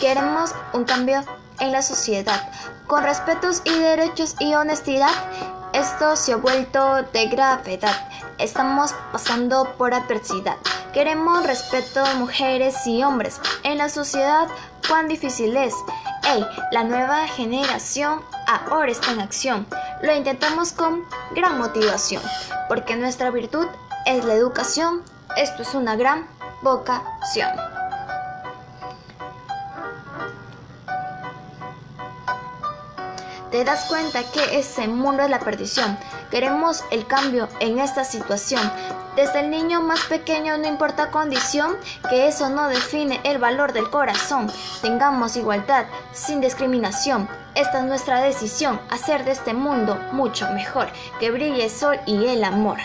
Queremos un cambio en la sociedad, con respetos y derechos y honestidad. Esto se ha vuelto de gravedad. Estamos pasando por adversidad. Queremos respeto mujeres y hombres. En la sociedad, cuán difícil es. Hey, la nueva generación ahora está en acción. Lo intentamos con gran motivación, porque nuestra virtud es la educación. Esto es una gran vocación. Te das cuenta que ese mundo es la perdición. Queremos el cambio en esta situación. Desde el niño más pequeño, no importa condición, que eso no define el valor del corazón. Tengamos igualdad, sin discriminación. Esta es nuestra decisión, hacer de este mundo mucho mejor, que brille el sol y el amor.